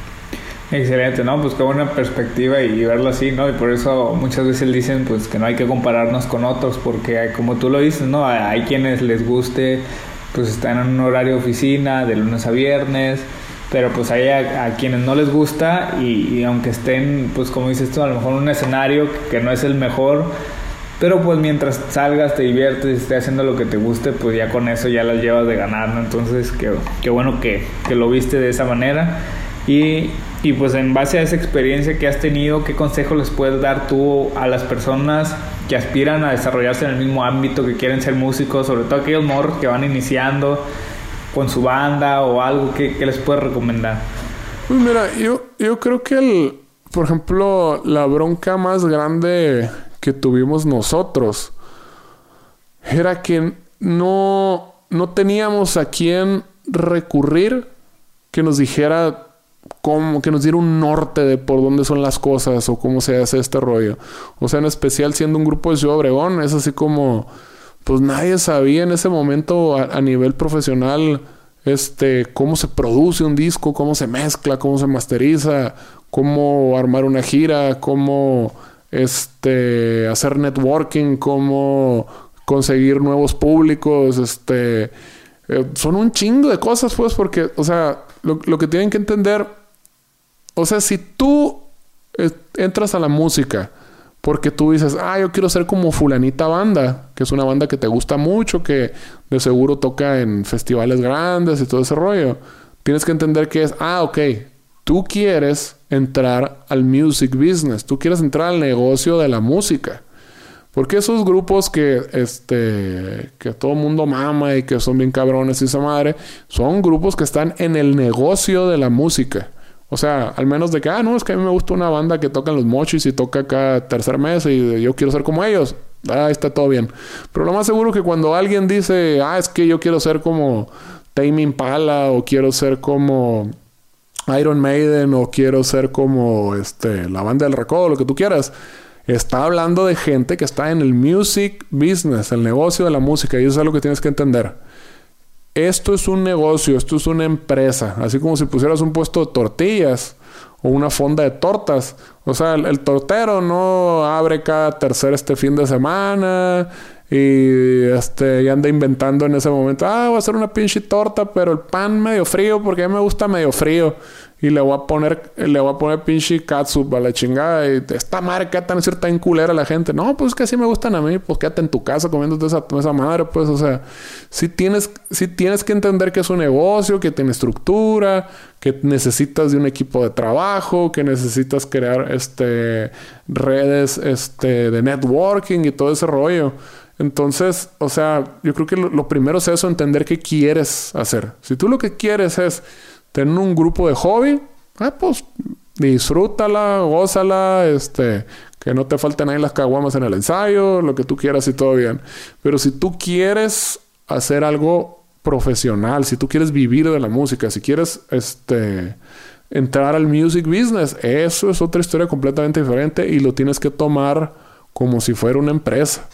Excelente, ¿no? Pues qué buena perspectiva y, verlo así, ¿no? Y por eso muchas veces dicen, pues, que no hay que compararnos con otros, porque como tú lo dices, ¿no? Hay, quienes les guste, pues, están en un horario de oficina, de lunes a viernes, pero pues hay a, quienes no les gusta y, aunque estén, pues como dices tú, a lo mejor un escenario que, no es el mejor, Pero pues mientras salgas, te diviertes, estés haciendo lo que te guste, pues ya con eso ya las llevas de ganar, ¿no? Entonces, qué, qué bueno que, que lo viste de esa manera. Y, y, pues en base a esa experiencia que has tenido, ¿qué consejo les puedes dar tú a las personas que aspiran a desarrollarse en el mismo ámbito, que quieren ser músicos, sobre todo aquellos morros que van iniciando con su banda o algo, ¿qué, qué les puedes recomendar? Pues mira, yo, yo creo que el, por ejemplo, la bronca más grande que tuvimos nosotros era que no, no teníamos a quién recurrir que nos dijera cómo, que nos diera un norte de por dónde son las cosas o cómo se hace este rollo. O sea, en especial siendo un grupo de Ciudad Obregón, es así como, pues nadie sabía en ese momento a, nivel profesional, este, cómo se produce un disco, cómo se mezcla, cómo se masteriza, cómo armar una gira, cómo este, hacer networking, cómo conseguir nuevos públicos, este, eh, son un chingo de cosas, pues, porque, o sea, lo, que tienen que entender, o sea, si tú eh, entras a la música porque tú dices, ah, yo quiero ser como fulanita banda, que es una banda que te gusta mucho, que de seguro toca en festivales grandes y todo ese rollo, tienes que entender que es, ah, ok, tú quieres entrar al music business, tú quieres entrar al negocio de la música. Porque esos grupos que, este, que todo el mundo mama y que son bien cabrones y esa madre, son grupos que están en el negocio de la música. O sea, al menos de que, ah, no, es que a mí me gusta una banda que toca en los mochis y toca cada tercer mes y yo quiero ser como ellos. Ah, está todo bien. Pero lo más seguro que cuando alguien dice, ah, es que yo quiero ser como Tame Impala o quiero ser como Iron Maiden o quiero ser como este, la banda del recodo, lo que tú quieras. Está hablando de gente que está en el music business, el negocio de la música, y eso es algo que tienes que entender. Esto es un negocio, esto es una empresa, así como si pusieras un puesto de tortillas o una fonda de tortas. O sea, el, tortero no abre cada tercer este fin de semana y este, y anda inventando en ese momento, ah, voy a hacer una pinche torta, pero el pan medio frío, porque a mí me gusta medio frío. Y le voy a poner, le voy a poner pinche katsup a la chingada. Y esta madre tan cierta en culera a la gente. No, pues que así me gustan a mí. Pues quédate en tu casa comiendo esa, esa madre. Pues, o sea, si tienes, si tienes que entender que es un negocio, que tiene estructura, que necesitas de un equipo de trabajo, que necesitas crear este redes este, de networking y todo ese rollo. Entonces, o sea, yo creo que lo, primero es eso, entender qué quieres hacer. Si tú lo que quieres es tener un grupo de hobby, ah, pues disfrútala, gózala, este, que no te falten ahí las caguamas en el ensayo, lo que tú quieras y todo bien. Pero si tú quieres hacer algo profesional, si tú quieres vivir de la música, si quieres, este, entrar al music business, eso es otra historia completamente diferente y lo tienes que tomar como si fuera una empresa.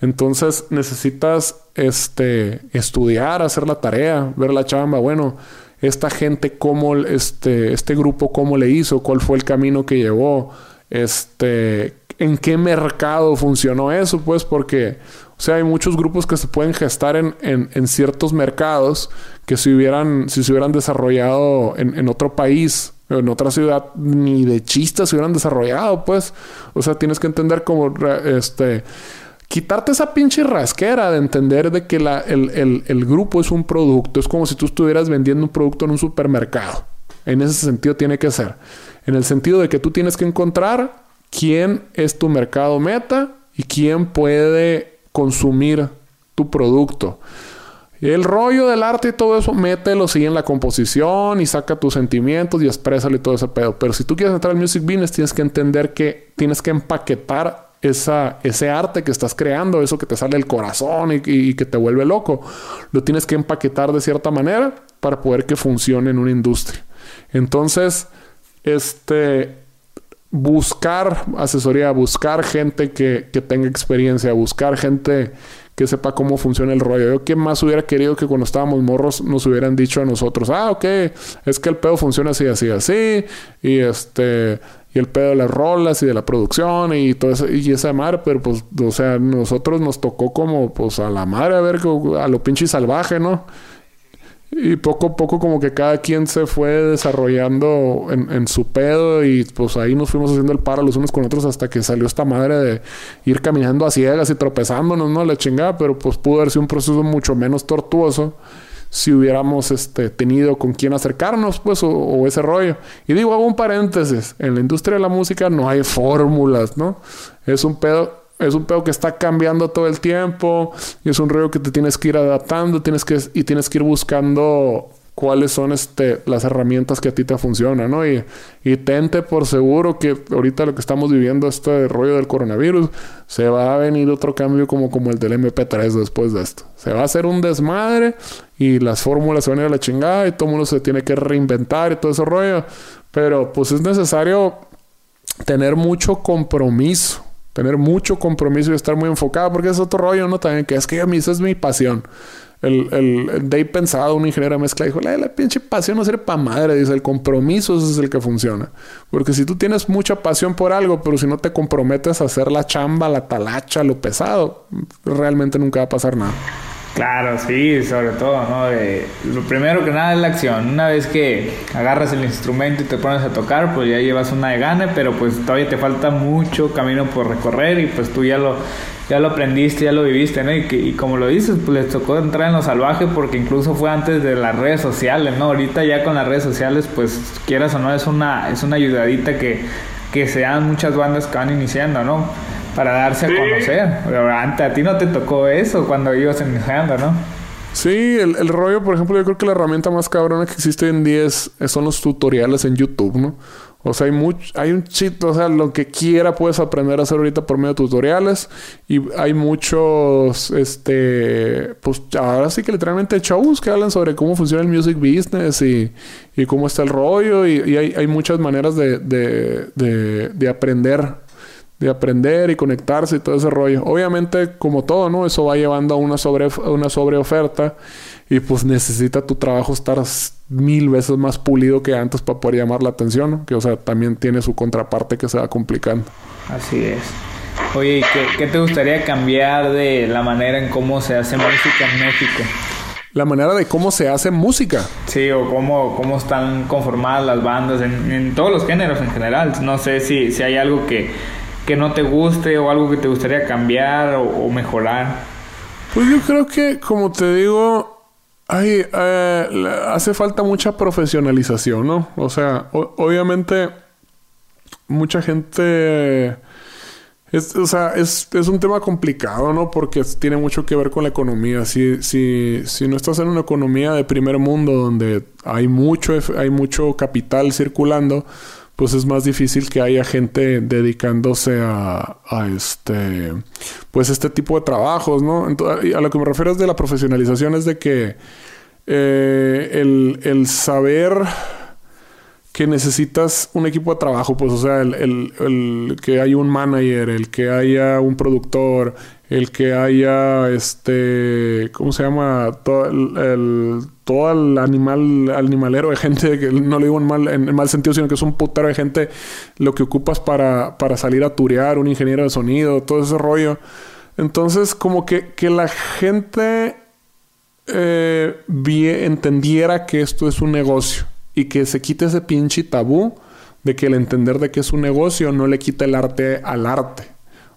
Entonces necesitas este, estudiar, hacer la tarea, ver la chamba. Bueno, esta gente, cómo, este, este grupo, cómo le hizo, cuál fue el camino que llevó, este, en qué mercado funcionó eso, pues, porque, o sea, hay muchos grupos que se pueden gestar en, en, ciertos mercados que si hubieran, si se hubieran desarrollado en, en otro país, en otra ciudad, ni de chistes se hubieran desarrollado, pues. O sea, tienes que entender como, este, quitarte esa pinche rasquera de entender de que la, el, grupo es un producto. Es como si tú estuvieras vendiendo un producto en un supermercado. En ese sentido tiene que ser. En el sentido de que tú tienes que encontrar quién es tu mercado meta y quién puede consumir tu producto. El rollo del arte y todo eso, mételo, sigue en la composición y saca tus sentimientos y exprésale todo ese pedo. Pero si tú quieres entrar al music business, tienes que entender que tienes que empaquetar esa, ese arte que estás creando, eso que te sale del corazón y, que te vuelve loco, lo tienes que empaquetar de cierta manera para poder que funcione en una industria. Entonces, este, buscar asesoría, buscar gente que, que tenga experiencia, buscar gente que sepa cómo funciona el rollo. Yo, ¿quién más hubiera querido que cuando estábamos morros nos hubieran dicho a nosotros, ah, ok, es que el pedo funciona así, así, así, y este, y el pedo de las rolas y de la producción y todo eso, y esa madre, pero pues, o sea, nosotros nos tocó como, pues, a la madre, a ver, a lo pinche salvaje, ¿no? y poco a poco como que cada quien se fue desarrollando en, en, su pedo y pues ahí nos fuimos haciendo el paro los unos con otros hasta que salió esta madre de ir caminando a ciegas y tropezándonos, ¿no? La chingada, pero pues pudo haber sido un proceso mucho menos tortuoso si hubiéramos este, tenido con quién acercarnos, pues, o, ese rollo. Y digo, hago un paréntesis, en la industria de la música no hay fórmulas, ¿no? Es un pedo es un pedo que está cambiando todo el tiempo y es un rollo que te tienes que ir adaptando tienes que, y tienes que ir buscando cuáles son este, las herramientas que a ti te funcionan, ¿no? Y, y tente por seguro que ahorita lo que estamos viviendo, este rollo del coronavirus, se va a venir otro cambio como, como el del MP3 después de esto. Se va a hacer un desmadre y las fórmulas se van a ir a la chingada y todo mundo se tiene que reinventar y todo ese rollo. Pero pues es necesario tener mucho compromiso tener mucho compromiso y estar muy enfocado, porque es otro rollo, ¿no? También que es que a mí esa es mi pasión. El, el, Dave Pensado, un ingeniero mezcla, dijo, la, la pinche pasión no sirve para madre, dice, el compromiso ese es el que funciona. Porque si tú tienes mucha pasión por algo, pero si no te comprometes a hacer la chamba, la talacha, lo pesado, realmente nunca va a pasar nada. Claro, sí, sobre todo, ¿no? lo primero que nada es la acción. Una vez que agarras el instrumento y te pones a tocar, pues ya llevas una de gane, pero pues todavía te falta mucho camino por recorrer y pues tú ya lo, ya lo aprendiste, ya lo viviste, ¿no? Y, que, y como lo dices, pues les tocó entrar en lo salvaje porque incluso fue antes de las redes sociales, ¿no? Ahorita ya con las redes sociales, pues quieras o no, es una, es una ayudadita que, que se dan muchas bandas que van iniciando, ¿no? para darse a conocer. Pero antes a ti no te tocó eso cuando ibas iniciando, ¿no? Sí, el, el, rollo, por ejemplo, yo creo que la herramienta más cabrona que existe en día son los tutoriales en YouTube, ¿no? O sea, hay mucho, hay un chito, o sea, lo que quiera puedes aprender a hacer ahorita por medio de tutoriales. Y hay muchos, este, pues ahora sí que literalmente shows que hablan sobre cómo funciona el music business y, y cómo está el rollo. Y, y hay, hay, muchas maneras de, de, de, de aprender de aprender y conectarse y todo ese rollo. Obviamente, como todo, ¿no? Eso va llevando a una sobre una sobreoferta y pues necesita tu trabajo estar mil veces más pulido que antes para poder llamar la atención, ¿no? Que o sea, también tiene su contraparte que se va complicando. Así es. Oye, ¿qué, ¿qué, te gustaría cambiar de la manera en cómo se hace música en México? La manera de cómo se hace música. Sí, o cómo, cómo están conformadas las bandas en, en todos los géneros en general. No sé si, si hay algo que, que no te guste o algo que te gustaría cambiar o, mejorar? Pues yo creo que, como te digo, hay, eh, hace falta mucha profesionalización, ¿no? O sea, obviamente mucha gente... Es, o sea, es, es, un tema complicado, ¿no? Porque tiene mucho que ver con la economía. Si, si, si no estás en una economía de primer mundo donde hay mucho, hay mucho capital circulando, pues es más difícil que haya gente dedicándose a, a este, pues este tipo de trabajos, ¿no? a lo que me refiero es de la profesionalización, es de que eh, el, el, saber que necesitas un equipo de trabajo, pues, o sea, el, el, que haya un manager, el que haya un productor, el que haya este ¿cómo se llama? el, todo el animal animalero de gente que no lo digo en mal en, mal sentido sino que es un putero de gente lo que ocupas para, para salir a turear un ingeniero de sonido todo ese rollo. Entonces como que, que la gente eh, entendiera que esto es un negocio y que se quite ese pinche tabú de que el entender de que es un negocio no le quita el arte al arte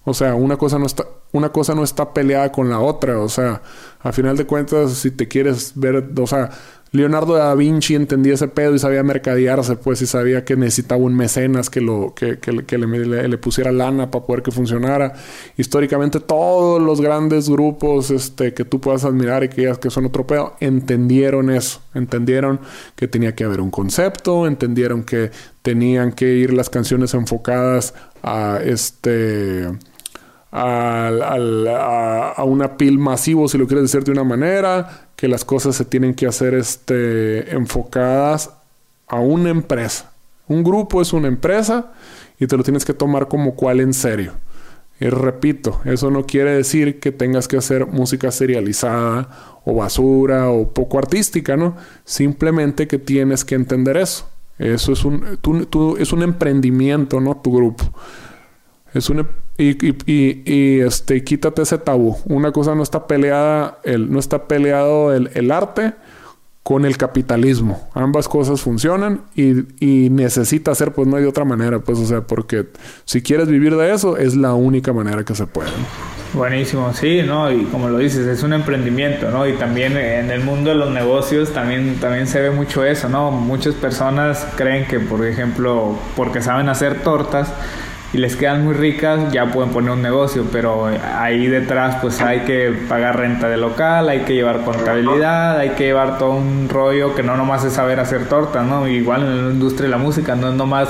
o sea, una cosa no está, una cosa no está peleada con la otra. O sea, a final de cuentas, si te quieres ver, o sea, Leonardo da Vinci entendía ese pedo y sabía mercadearse, pues, y sabía que necesitaba un mecenas que lo, que, le, pusiera lana para poder que funcionara. Históricamente, todos los grandes grupos este, que tú puedas admirar y que que son otro pedo, entendieron eso. Entendieron que tenía que haber un concepto, entendieron que tenían que ir las canciones enfocadas a este a, a, una pil masivo, si lo quieres decir de una manera, que las cosas se tienen que hacer este, enfocadas a una empresa. Un grupo es una empresa y te lo tienes que tomar como cual en serio. Y repito, eso no quiere decir que tengas que hacer música serializada o basura o poco artística, ¿no? Simplemente que tienes que entender eso. Eso es un, es un emprendimiento, ¿no? Tu grupo. Es un y, y, y, este, quítate ese tabú. Una cosa no está peleada, el, no está peleado el, el, arte con el capitalismo. Ambas cosas funcionan y, y necesita ser, pues no hay otra manera, pues, o sea, porque si quieres vivir de eso, es la única manera que se puede. Buenísimo, sí, ¿no? Y como lo dices, es un emprendimiento, ¿no? Y también en el mundo de los negocios también, también se ve mucho eso, ¿no? Muchas personas creen que, por ejemplo, porque saben hacer tortas, y les quedan muy ricas, ya pueden poner un negocio, pero ahí detrás pues hay que pagar renta de local, hay que llevar contabilidad, hay que llevar todo un rollo que no nomás es saber hacer tortas, ¿no? Igual en la industria de la música, no es nomás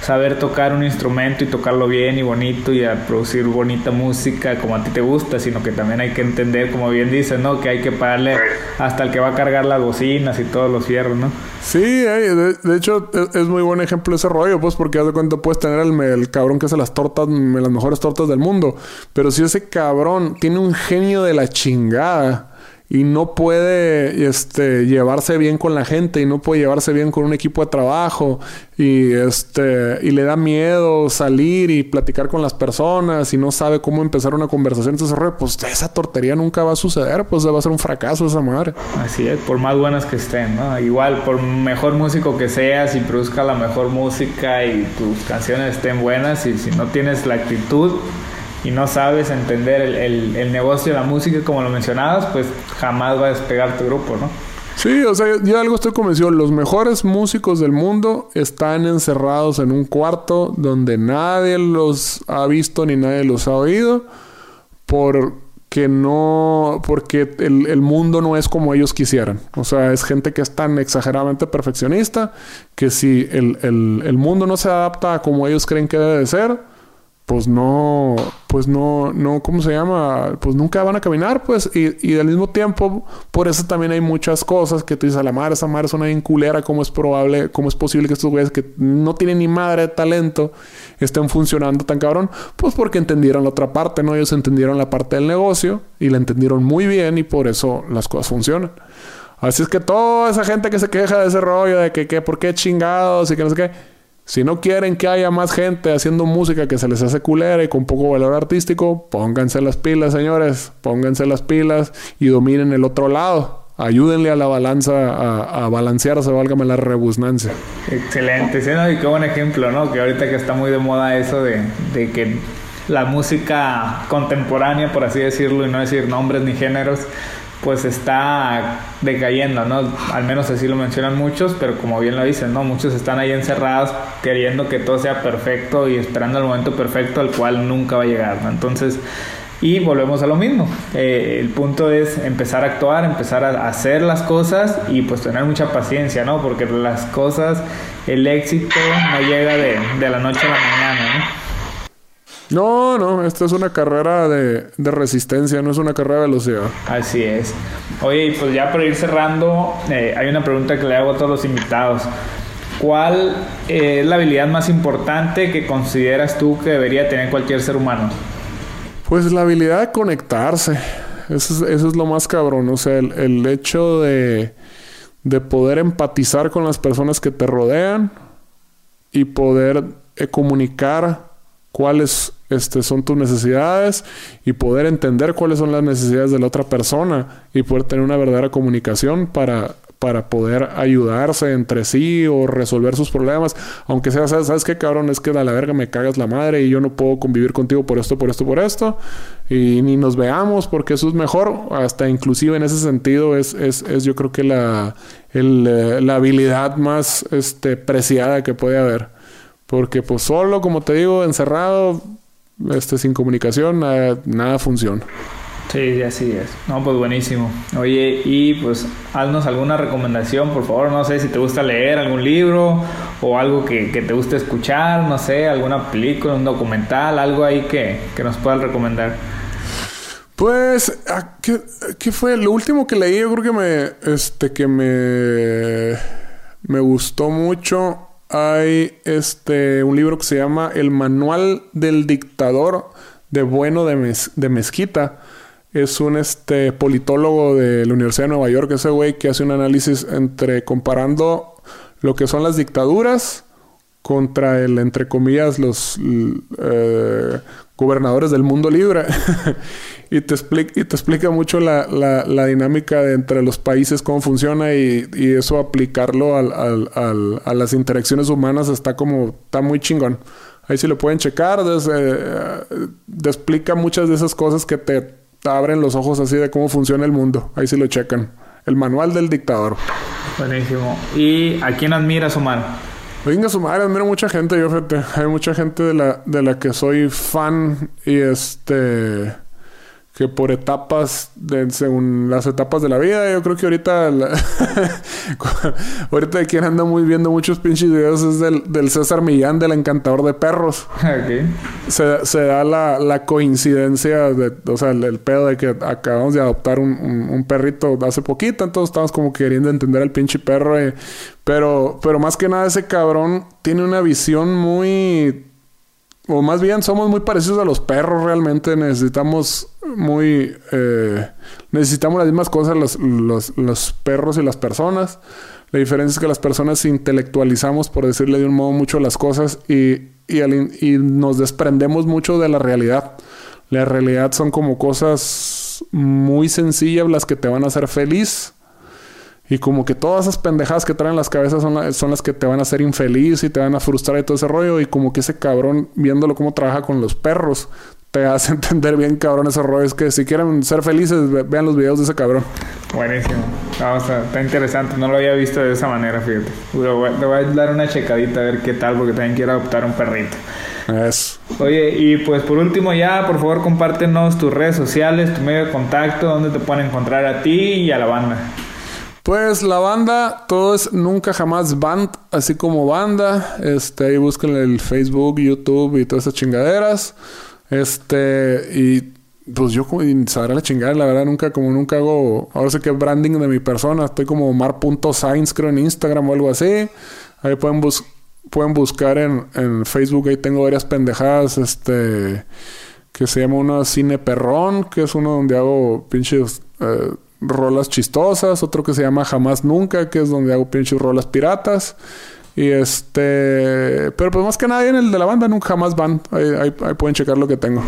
saber tocar un instrumento y tocarlo bien y bonito y a producir bonita música como a ti te gusta, sino que también hay que entender, como bien dices, ¿no? Que hay que pagarle hasta el que va a cargar las bocinas y todos los fierros, ¿no? Sí, de, hecho es, muy buen ejemplo ese rollo, pues porque haz de cuenta puedes tener el, el, cabrón que hace las tortas, las mejores tortas del mundo, pero si ese cabrón tiene un genio de la chingada, y no puede este, llevarse bien con la gente y no puede llevarse bien con un equipo de trabajo y, este, y le da miedo salir y platicar con las personas y no sabe cómo empezar una conversación, entonces, pues esa tortería nunca va a suceder, pues va a ser un fracaso esa madre. Así es, por más buenas que estén, ¿no? Igual, por mejor músico que seas y produzca la mejor música y tus canciones estén buenas y si no tienes la actitud y no sabes entender el, negocio de la música como lo mencionabas, pues jamás va a despegar tu grupo, ¿no? Sí, o sea, yo algo estoy convencido. Los mejores músicos del mundo están encerrados en un cuarto donde nadie los ha visto ni nadie los ha oído. Porque no. Porque el, mundo no es como ellos quisieran. O sea, es gente que es tan exageradamente perfeccionista que si el, el mundo no se adapta a como ellos creen que debe de ser pues no, pues no, no, ¿cómo se llama? Pues nunca van a caminar, pues, y, y al mismo tiempo, por eso también hay muchas cosas que tú dices, a la madre, esa madre es una inculera, ¿cómo es probable, cómo es posible que estos güeyes que no tienen ni madre de talento estén funcionando tan cabrón? Pues porque entendieron la otra parte, ¿no? Ellos entendieron la parte del negocio y la entendieron muy bien y por eso las cosas funcionan. Así es que toda esa gente que se queja de ese rollo de que, que ¿por qué chingados y que no sé qué? Si no quieren que haya más gente haciendo música que se les hace culera y con poco valor artístico, pónganse las pilas, señores. Pónganse las pilas y dominen el otro lado. Ayúdenle a la balanza a, balancearse, válgame la rebusnancia. Excelente, sí, y qué buen ejemplo, ¿no? Que ahorita que está muy de moda eso de que la música contemporánea, por así decirlo, y no decir nombres ni géneros, pues está decayendo, ¿no? Al menos así lo mencionan muchos, pero como bien lo dicen, ¿no? Muchos están ahí encerrados queriendo que todo sea perfecto y esperando el momento perfecto al cual nunca va a llegar, ¿no? Entonces, y volvemos a lo mismo. Eh, el punto es empezar a actuar, empezar a hacer las cosas y pues tener mucha paciencia, ¿no? Porque las cosas, el éxito no llega de, de la noche a la mañana, ¿no? No, no, esta es una carrera de, resistencia, no es una carrera de velocidad. Así es. Oye, pues ya para ir cerrando, eh, hay una pregunta que le hago a todos los invitados. ¿Cuál es la habilidad más importante que consideras tú que debería tener cualquier ser humano? Pues la habilidad de conectarse. Eso es, lo más cabrón. O sea, el, hecho de, de, poder empatizar con las personas que te rodean y poder eh, comunicar cuáles este, son tus necesidades y poder entender cuáles son las necesidades de la otra persona y poder tener una verdadera comunicación para, para poder ayudarse entre sí o resolver sus problemas. Aunque sea, ¿sabes, qué cabrón? Es que a la verga me cagas la madre y yo no puedo convivir contigo por esto, por esto, por esto. Y ni nos veamos porque eso es mejor. Hasta inclusive en ese sentido es, es, es yo creo que la, el, eh, la habilidad más este, preciada que puede haber. Porque pues solo, como te digo, encerrado, este, sin comunicación, nada, funciona. Sí, así es. No, pues buenísimo. Oye, y pues haznos alguna recomendación, por favor. No sé si te gusta leer algún libro o algo que, te guste escuchar, no sé, alguna película, un documental, algo ahí que, que nos puedas recomendar. Pues, ¿qué, ¿qué, fue? Lo último que leí, yo creo que me, este, que me, me gustó mucho hay este un libro que se llama El Manual del Dictador de Bueno de, de Mezquita. Es un este politólogo de la Universidad de Nueva York, ese güey que hace un análisis entre comparando lo que son las dictaduras contra el, entre comillas, los eh, gobernadores del mundo libre. y, te explica, y te explica mucho la, la, dinámica de entre los países, cómo funciona y, y eso aplicarlo al, al, al, a las interacciones humanas está como, está muy chingón. Ahí sí lo pueden checar, eh, te explica muchas de esas cosas que te abren los ojos así de cómo funciona el mundo. Ahí sí lo checan. El manual del dictador. Buenísimo. ¿Y a quién admiras, Omar? Venga, su madre, admiro mucha gente, yo fíjate. Hay mucha gente de la, de la que soy fan y este que por etapas, de, según las etapas de la vida, yo creo que ahorita, ahorita de quien anda muy viendo muchos pinches videos es del, del César Millán, del encantador de perros. Se, se, da la, la, coincidencia, de, o sea, el, pedo de que acabamos de adoptar un, un, perrito hace poquito, entonces estamos como queriendo entender al pinche perro, eh, pero, pero más que nada ese cabrón tiene una visión muy o más bien somos muy parecidos a los perros realmente. Necesitamos muy... Eh, necesitamos las mismas cosas los, los, los, perros y las personas. La diferencia es que las personas intelectualizamos, por decirle de un modo, mucho las cosas y, y, y nos desprendemos mucho de la realidad. La realidad son como cosas muy sencillas las que te van a hacer feliz y como que todas esas pendejadas que traen las cabezas son, son las que te van a hacer infeliz y te van a frustrar y todo ese rollo. Y como que ese cabrón, viéndolo cómo trabaja con los perros, te hace entender bien, cabrón, esos rollos. Que si quieren ser felices, vean los videos de ese cabrón. Buenísimo. Vamos a, está interesante. No lo había visto de esa manera, fíjate. Le voy, a dar una checadita a ver qué tal, porque también quiero adoptar un perrito. Eso. Oye, y pues por último ya, por favor, compártenos tus redes sociales, tu medio de contacto, donde te pueden encontrar a ti y a la banda. Pues la banda, todo es Nunca Jamás Band, así como banda. Este, ahí busquen el Facebook, YouTube y todas esas chingaderas. Este, y pues yo como sabrá la chingada, la verdad nunca, como nunca hago, ahora sé que branding de mi persona, estoy como mar.science creo en Instagram o algo así. Ahí pueden, pueden buscar en, en Facebook, ahí tengo varias pendejadas, este, que se llama una Cine Perrón, que es uno donde hago pinches... Eh, rolas chistosas, otro que se llama Jamás Nunca, que es donde hago pinches rolas piratas. Y este, pero pues más que nada en el de la banda, nunca jamás van. Ahí, pueden checar lo que tengo.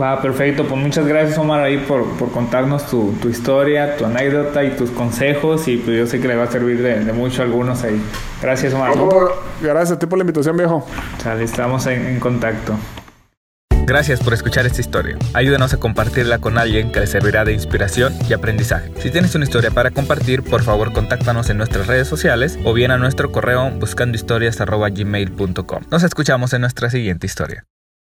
Va, perfecto. Pues muchas gracias, Omar, ahí por, por contarnos tu, tu, historia, tu anécdota y tus consejos. Y pues yo sé que le va a servir de, mucho a algunos ahí. Gracias, Omar. gracias a ti por la invitación, viejo. estamos en, en contacto. Gracias por escuchar esta historia. Ayúdanos a compartirla con alguien que le servirá de inspiración y aprendizaje. Si tienes una historia para compartir, por favor contáctanos en nuestras redes sociales o bien a nuestro correo buscandohistorias.gmail.com. Nos escuchamos en nuestra siguiente historia.